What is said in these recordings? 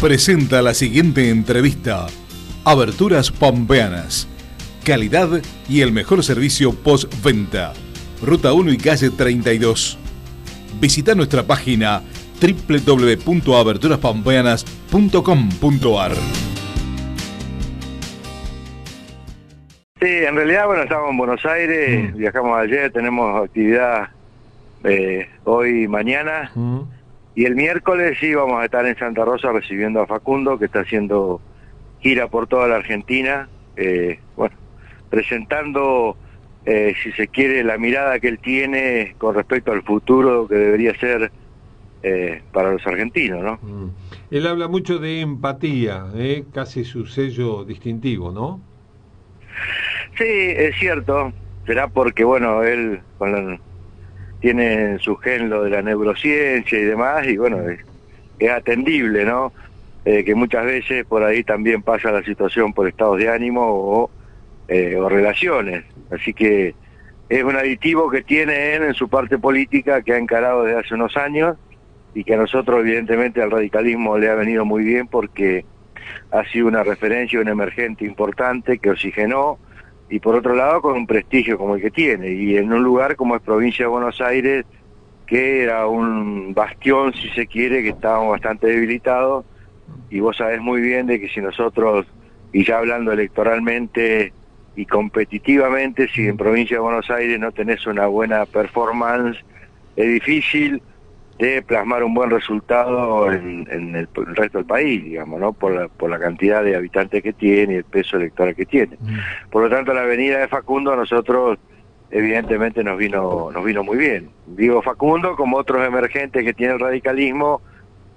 presenta la siguiente entrevista. Aberturas Pampeanas. Calidad y el mejor servicio postventa. Ruta 1 y calle 32. Visita nuestra página www.aberturaspampeanas.com.ar. Sí, en realidad, bueno, estamos en Buenos Aires, Mm. viajamos ayer, tenemos actividad eh, hoy y mañana. Mm. Y el miércoles sí vamos a estar en Santa Rosa recibiendo a Facundo, que está haciendo gira por toda la Argentina, eh, bueno, presentando, eh, si se quiere, la mirada que él tiene con respecto al futuro que debería ser eh, para los argentinos, ¿no? Mm. Él habla mucho de empatía, ¿eh? casi su sello distintivo, ¿no? Sí, es cierto. Será porque, bueno, él con la- tiene en su gen lo de la neurociencia y demás, y bueno, es, es atendible, ¿no? Eh, que muchas veces por ahí también pasa la situación por estados de ánimo o, eh, o relaciones. Así que es un aditivo que tiene él en su parte política que ha encarado desde hace unos años y que a nosotros, evidentemente, al radicalismo le ha venido muy bien porque ha sido una referencia, un emergente importante que oxigenó y por otro lado con un prestigio como el que tiene y en un lugar como es provincia de Buenos Aires que era un bastión si se quiere que estábamos bastante debilitados y vos sabés muy bien de que si nosotros y ya hablando electoralmente y competitivamente si en provincia de Buenos Aires no tenés una buena performance es difícil de plasmar un buen resultado en, en el, el resto del país, digamos, ¿no? Por la, por la cantidad de habitantes que tiene y el peso electoral que tiene. Por lo tanto, la venida de Facundo a nosotros evidentemente nos vino nos vino muy bien. Digo Facundo como otros emergentes que tiene el radicalismo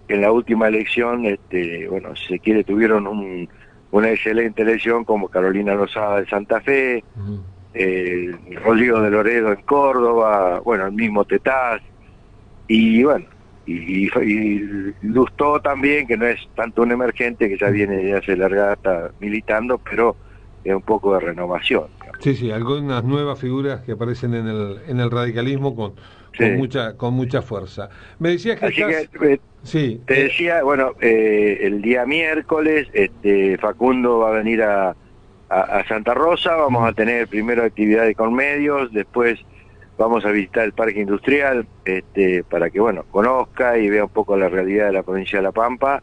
que en la última elección, este, bueno, si se quiere, tuvieron un, una excelente elección como Carolina Lozada de Santa Fe, Mm. eh, Rodrigo de Loredo en Córdoba, bueno, el mismo Tetaz, y bueno, y, y, y Lustó también, que no es tanto un emergente, que ya viene de hace larga data militando, pero es un poco de renovación. digamos. Sí, sí, algunas nuevas figuras que aparecen en el, en el radicalismo con, mucha con mucha fuerza. Me decías que Así estás... que eh, Sí, te eh, decía, bueno, eh, el día miércoles este, Facundo va a venir a, a, a Santa Rosa, vamos a tener primero actividades con medios, después vamos a visitar el parque industrial este, para que, bueno, conozca y vea un poco la realidad de la provincia de La Pampa.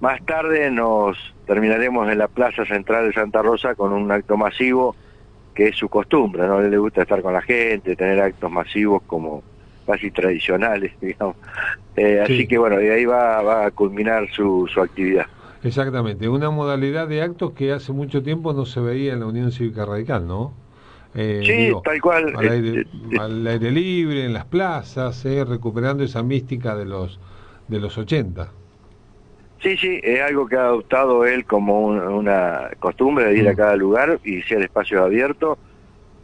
Más tarde nos terminaremos en la plaza central de Santa Rosa con un acto masivo que es su costumbre, ¿no? A él le gusta estar con la gente, tener actos masivos como casi tradicionales, digamos. Eh, Sí. Así que bueno, de ahí va, va a culminar su, su actividad. exactamente, una modalidad de actos que hace mucho tiempo no se veía en la Unión Cívica Radical, ¿no? Eh, Sí, digo, tal cual. al aire, Eh, eh, al aire libre, en las plazas, eh, recuperando esa mística de los de los 80. Sí, sí, es algo que ha adoptado él como un- una costumbre de ir a Mm. cada lugar y ser espacios abiertos.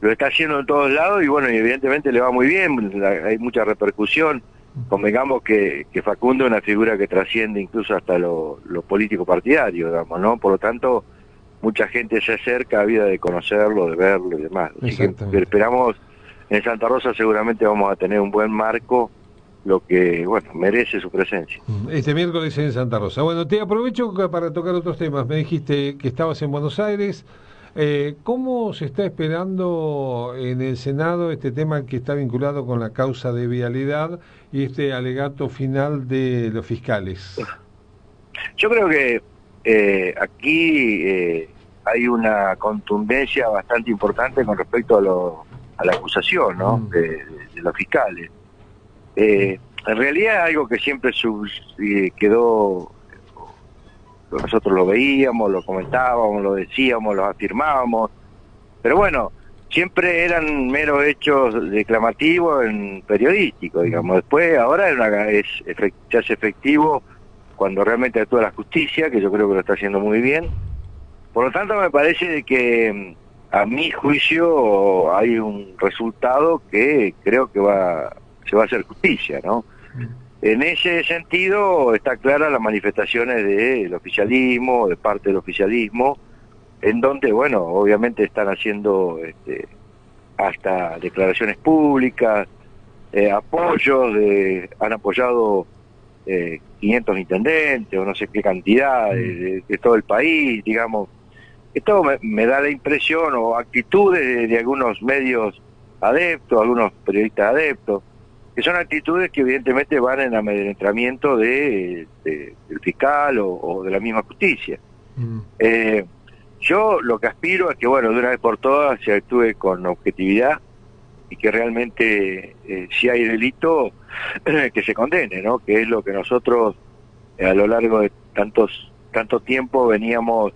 Lo está haciendo en todos lados y bueno, y evidentemente le va muy bien, la- hay mucha repercusión. Convengamos que, que Facundo es una figura que trasciende incluso hasta lo, lo político partidario, digamos, ¿no? Por lo tanto, mucha gente se acerca a vida de conocerlo, de verlo y demás. Así que esperamos, en Santa Rosa seguramente vamos a tener un buen marco, lo que, bueno, merece su presencia. Este miércoles en Santa Rosa. Bueno, te aprovecho para tocar otros temas. Me dijiste que estabas en Buenos Aires. Eh, ¿Cómo se está esperando en el Senado este tema que está vinculado con la causa de vialidad y este alegato final de los fiscales? Yo creo que eh, aquí eh, hay una contundencia bastante importante con respecto a, lo- a la acusación ¿no? Mm. de, los fiscales. Eh, en realidad es algo que siempre sub- eh, quedó, nosotros lo veíamos, lo comentábamos, lo decíamos, lo afirmábamos, pero bueno, siempre eran meros hechos declamativos en periodístico, digamos. Después, ahora es una- es, se hace efectivo cuando realmente actúa la justicia, que yo creo que lo está haciendo muy bien. Por lo tanto, me parece que mm, a mi juicio hay un resultado que creo que va se va a hacer justicia, ¿no? En ese sentido está clara las manifestaciones del oficialismo, de parte del oficialismo, en donde, bueno, obviamente están haciendo este, hasta declaraciones públicas, eh, apoyos, de, han apoyado eh, 500 intendentes o no sé qué cantidad de, todo el país, digamos. Esto me, da la impresión o actitudes de, algunos medios adeptos, algunos periodistas adeptos, que son actitudes que evidentemente van en amedrentamiento de, del fiscal o, de la misma justicia. Mm. Eh, yo lo que aspiro es que, bueno, de una vez por todas se actúe con objetividad y que realmente eh, si hay delito, que se condene, ¿no? Que es lo que nosotros eh, a lo largo de tantos tanto tiempo veníamos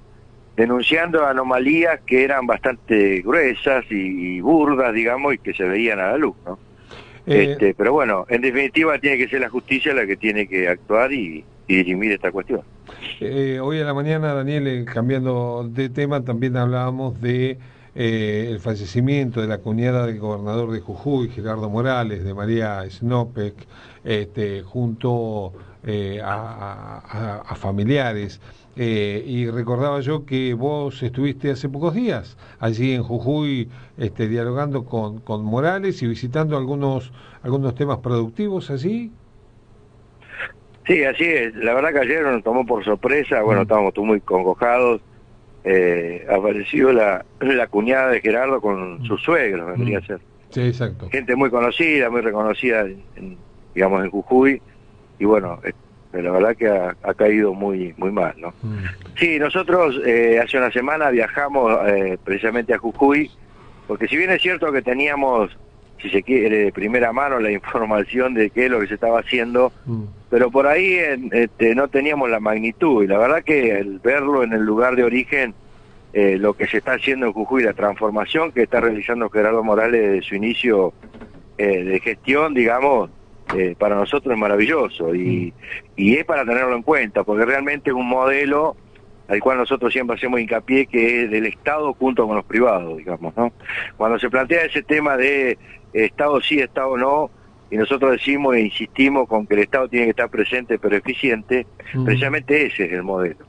denunciando anomalías que eran bastante gruesas y, burdas, digamos, y que se veían a la luz, ¿no? Eh, este, pero bueno, en definitiva tiene que ser la justicia la que tiene que actuar y, y dirimir esta cuestión. Eh, hoy a la mañana, Daniel, eh, cambiando de tema, también hablábamos de eh, el fallecimiento de la cuñada del gobernador de Jujuy, Gerardo Morales, de María Snopek, este, junto a, familiares. y recordaba yo que vos estuviste hace pocos días allí en Jujuy este, dialogando con, con Morales y visitando algunos, algunos temas productivos allí. Sí, así es. La verdad que ayer nos tomó por sorpresa, bueno, mm. estábamos muy congojados. Eh, apareció la, la cuñada de Gerardo con mm. su suegro, vendría a ser. Sí, exacto. Gente muy conocida, muy reconocida, en, digamos, en Jujuy. Y bueno, la verdad que ha, caído muy muy mal, ¿no? Sí, nosotros eh, hace una semana viajamos eh, precisamente a Jujuy, porque si bien es cierto que teníamos si se quiere, de primera mano la información de qué es lo que se estaba haciendo, mm. pero por ahí este, no teníamos la magnitud y la verdad que el verlo en el lugar de origen, eh, lo que se está haciendo en Jujuy, la transformación que está realizando Gerardo Morales desde su inicio eh, de gestión, digamos, eh, para nosotros es maravilloso y, y es para tenerlo en cuenta, porque realmente es un modelo al cual nosotros siempre hacemos hincapié que es del Estado junto con los privados, digamos, ¿no? Cuando se plantea ese tema de Estado sí, Estado no, y nosotros decimos e insistimos con que el Estado tiene que estar presente pero eficiente, mm. precisamente ese es el modelo.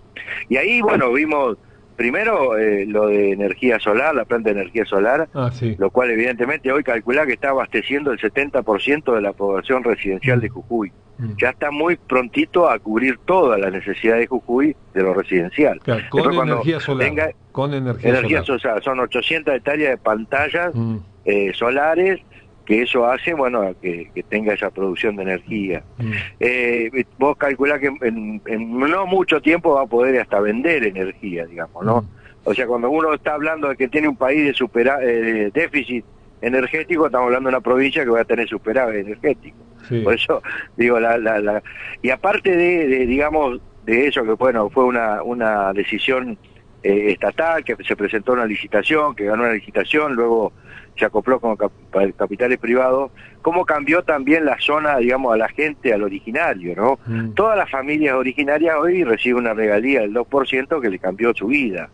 Y ahí, bueno, vimos primero eh, lo de energía solar, la planta de energía solar, ah, lo cual evidentemente hoy calcula que está abasteciendo el 70% de la población residencial de Jujuy. Mm. Ya está muy prontito a cubrir todas las necesidades de Jujuy de lo residencial. con, energía solar, con energía, solar. Son 800 hectáreas de pantallas mm. eh, solares que eso hace, bueno, que, tenga esa producción de energía. Mm. Eh, vos calculás que en, no mucho tiempo va a poder hasta vender energía, digamos, ¿no? Mm. O sea, cuando uno está hablando de que tiene un país de supera, eh, déficit energético, estamos hablando de una provincia que va a tener superávit energético. Por eso, digo, la, la, la... y aparte de, digamos, de eso, que bueno, fue una, una decisión eh, estatal, que se presentó una licitación, que ganó una licitación, luego se acopló con capitales privados, cómo cambió también la zona, digamos, a la gente, al originario, ¿no? Mm. Todas las familias originarias hoy reciben una regalía del 2% que le cambió su vida.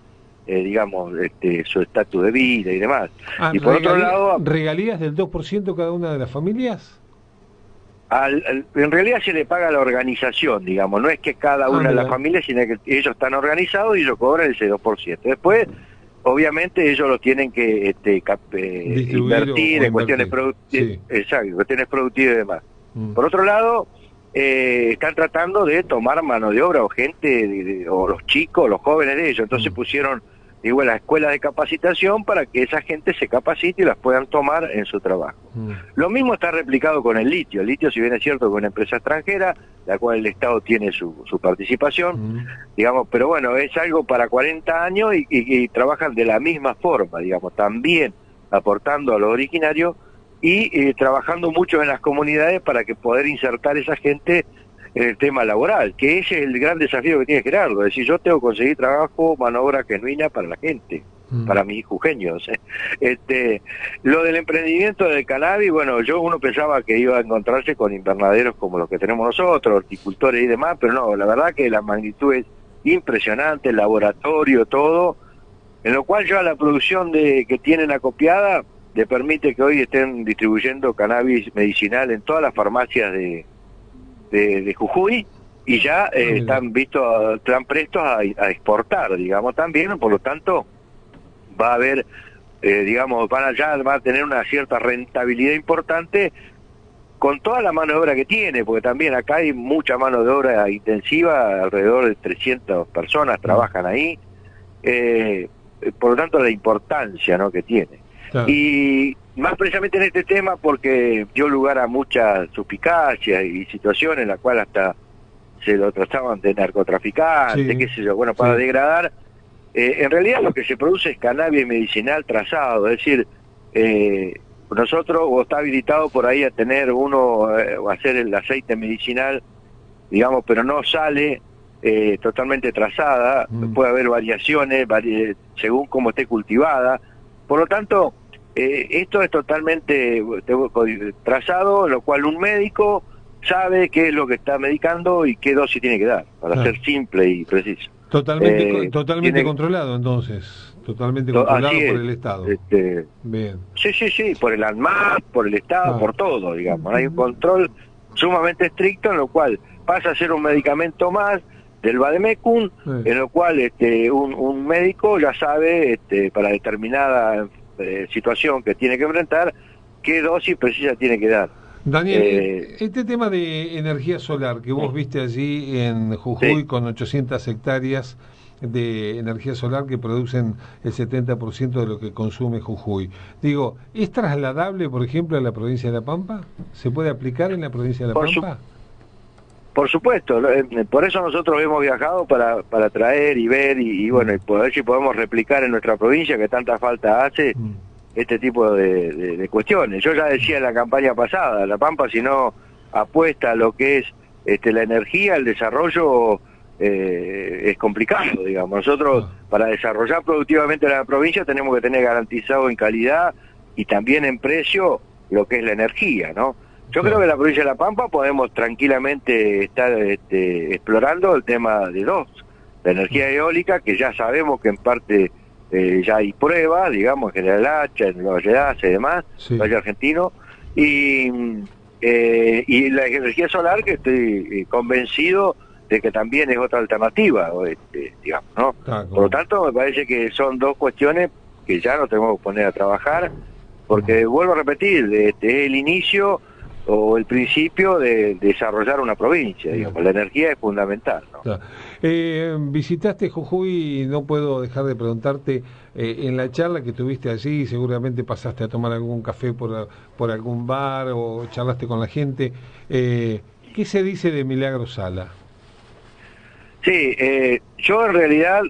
Eh, digamos, este, su estatus de vida y demás. Ah, y por otro lado... ¿Regalías del 2% cada una de las familias? En realidad se le paga a la organización, digamos, no es que cada una de las familias, sino que ellos están organizados y ellos cobran ese 2%. Después obviamente ellos lo tienen que este, eh, invertir en cuestiones, productivas exacto, cuestiones productivas y demás. Mm. Por otro lado, eh, están tratando de tomar mano de obra o gente, o los chicos, los jóvenes de ellos. Entonces mm. pusieron digo, la escuela de capacitación para que esa gente se capacite y las puedan tomar en su trabajo. Mm. Lo mismo está replicado con el litio. El litio, si bien es cierto, es una empresa extranjera, la cual el Estado tiene su, su participación, mm. digamos, pero bueno, es algo para 40 años y, trabajan de la misma forma, digamos, también aportando a los originarios y eh, trabajando mucho en las comunidades para que poder insertar esa gente en el tema laboral, que ese es el gran desafío que tiene Gerardo, es decir, yo tengo que conseguir trabajo, mano obra genuina para la gente, mm. para mis jujeños. Este, lo del emprendimiento del cannabis, bueno, yo uno pensaba que iba a encontrarse con invernaderos como los que tenemos nosotros, horticultores y demás, pero no, la verdad que la magnitud es impresionante, el laboratorio, todo, en lo cual ya la producción de que tienen acopiada le permite que hoy estén distribuyendo cannabis medicinal en todas las farmacias de, de, Jujuy y ya eh, están vistos, están prestos a, exportar, digamos, también, por lo tanto, va a haber, eh, digamos, van allá, va a tener una cierta rentabilidad importante con toda la mano de obra que tiene, porque también acá hay mucha mano de obra intensiva, alrededor de 300 personas trabajan ahí, eh, por lo tanto la importancia ¿no? que tiene. Y más precisamente en este tema porque dio lugar a muchas suspicacias y situaciones en las cuales hasta se lo trataban de narcotraficante, qué sé yo, bueno, para degradar. Eh, en realidad lo que se produce es cannabis medicinal trazado, es decir, eh, nosotros o está habilitado por ahí a tener uno eh, o hacer el aceite medicinal, digamos, pero no sale eh, totalmente trazada, mm. puede haber variaciones según cómo esté cultivada. Por lo tanto, eh, esto es totalmente trazado, lo cual un médico sabe qué es lo que está medicando y qué dosis tiene que dar, para ser simple y preciso. Totalmente, totalmente controlado entonces. Totalmente controlado por el Estado. Este, Bien. Sí, sí, sí, por el ANMAT, por el Estado, ah. por todo, digamos. Hay un control sumamente estricto en lo cual pasa a ser un medicamento más del Bademecum, en lo cual este, un, médico ya sabe este, para determinada eh, situación que tiene que enfrentar qué dosis precisa tiene que dar. Daniel, eh, este tema de energía solar que vos viste allí en Jujuy con 800 hectáreas, de energía solar que producen el 70% de lo que consume Jujuy. Digo, ¿es trasladable, por ejemplo, a la provincia de La Pampa? ¿Se puede aplicar en la provincia de La Pampa? Por supuesto, eh, por eso nosotros hemos viajado para, para traer y ver y, bueno, y poder si podemos replicar en nuestra provincia que tanta falta hace mm. este tipo de, de, cuestiones. Yo ya decía en la campaña pasada, La Pampa si no apuesta a lo que es este, la energía, el desarrollo eh, es complicado, digamos. Nosotros, ah. para desarrollar productivamente la provincia, tenemos que tener garantizado en calidad y también en precio lo que es la energía, ¿no? Yo creo que en la provincia de La Pampa podemos tranquilamente estar este, explorando el tema de dos, la energía mm. eólica, que ya sabemos que en parte eh, ya hay pruebas, digamos, en General Hacha, en Valle Dace y demás, Valle Argentino, y, eh, y la energía solar, que estoy convencido de que también es otra alternativa, este, digamos, ¿no? Por lo tanto, me parece que son dos cuestiones que ya nos tenemos que poner a trabajar, porque vuelvo a repetir, este, es el inicio o el principio de, desarrollar una provincia, digamos, la energía es fundamental. ¿no? Eh, visitaste Jujuy y no puedo dejar de preguntarte, eh, en la charla que tuviste allí, seguramente pasaste a tomar algún café por, por algún bar o charlaste con la gente, eh, ¿qué se dice de Milagro Sala? Sí, eh, yo en realidad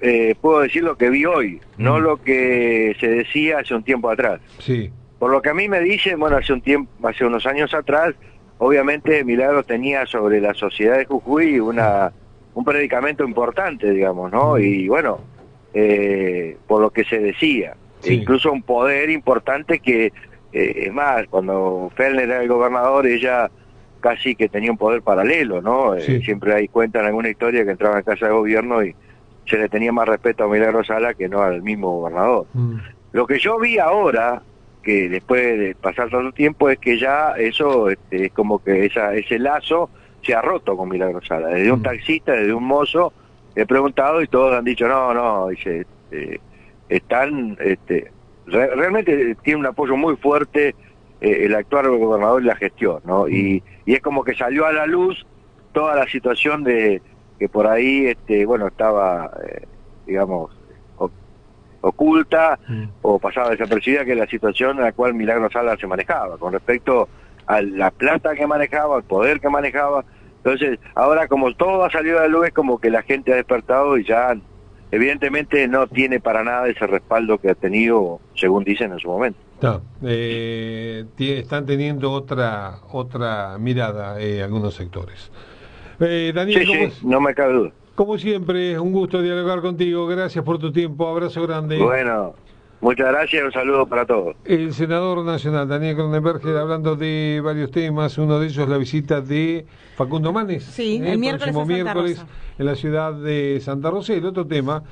eh, puedo decir lo que vi hoy, no mm. lo que se decía hace un tiempo atrás. Sí. Por lo que a mí me dicen, bueno, hace un tiempo, hace unos años atrás, obviamente Milagro tenía sobre la sociedad de Jujuy una un predicamento importante, digamos, ¿no? Y bueno, eh, por lo que se decía, incluso un poder importante que, es más, cuando Fellner era el gobernador, ella casi que tenía un poder paralelo, ¿no? Eh, siempre hay cuenta en alguna historia que entraba en casa de gobierno y se le tenía más respeto a Milagro Sala que no al mismo gobernador. Mm. Lo que yo vi ahora, que después de pasar tanto tiempo, es que ya eso este, es como que esa, ese lazo se ha roto con Milagro Sala. Desde un mm. taxista, desde un mozo, he preguntado y todos han dicho, no, no, dice, este, están, este, realmente tiene un apoyo muy fuerte eh, el actual gobernador y la gestión, ¿no? Y, y, es como que salió a la luz toda la situación de que por ahí, este, bueno, estaba, eh, digamos, oculta mm. o pasaba desapercibida, que es la situación en la cual Milagro Sala se manejaba, con respecto a la plata que manejaba, al poder que manejaba. Entonces, ahora como todo ha salido a la luz, es como que la gente ha despertado y ya evidentemente no tiene para nada ese respaldo que ha tenido, según dicen en su momento. Eh, están teniendo otra otra mirada eh, algunos sectores. Eh, Daniel, no me cabe duda. Como siempre, un gusto dialogar contigo. Gracias por tu tiempo. Abrazo grande. Bueno, Muchas gracias y un saludo para todos. El senador nacional Daniel Cronenberger hablando de varios temas, uno de ellos la visita de Facundo Manes. Sí, el, miércoles, miércoles en la ciudad de Santa Rosa. El otro tema.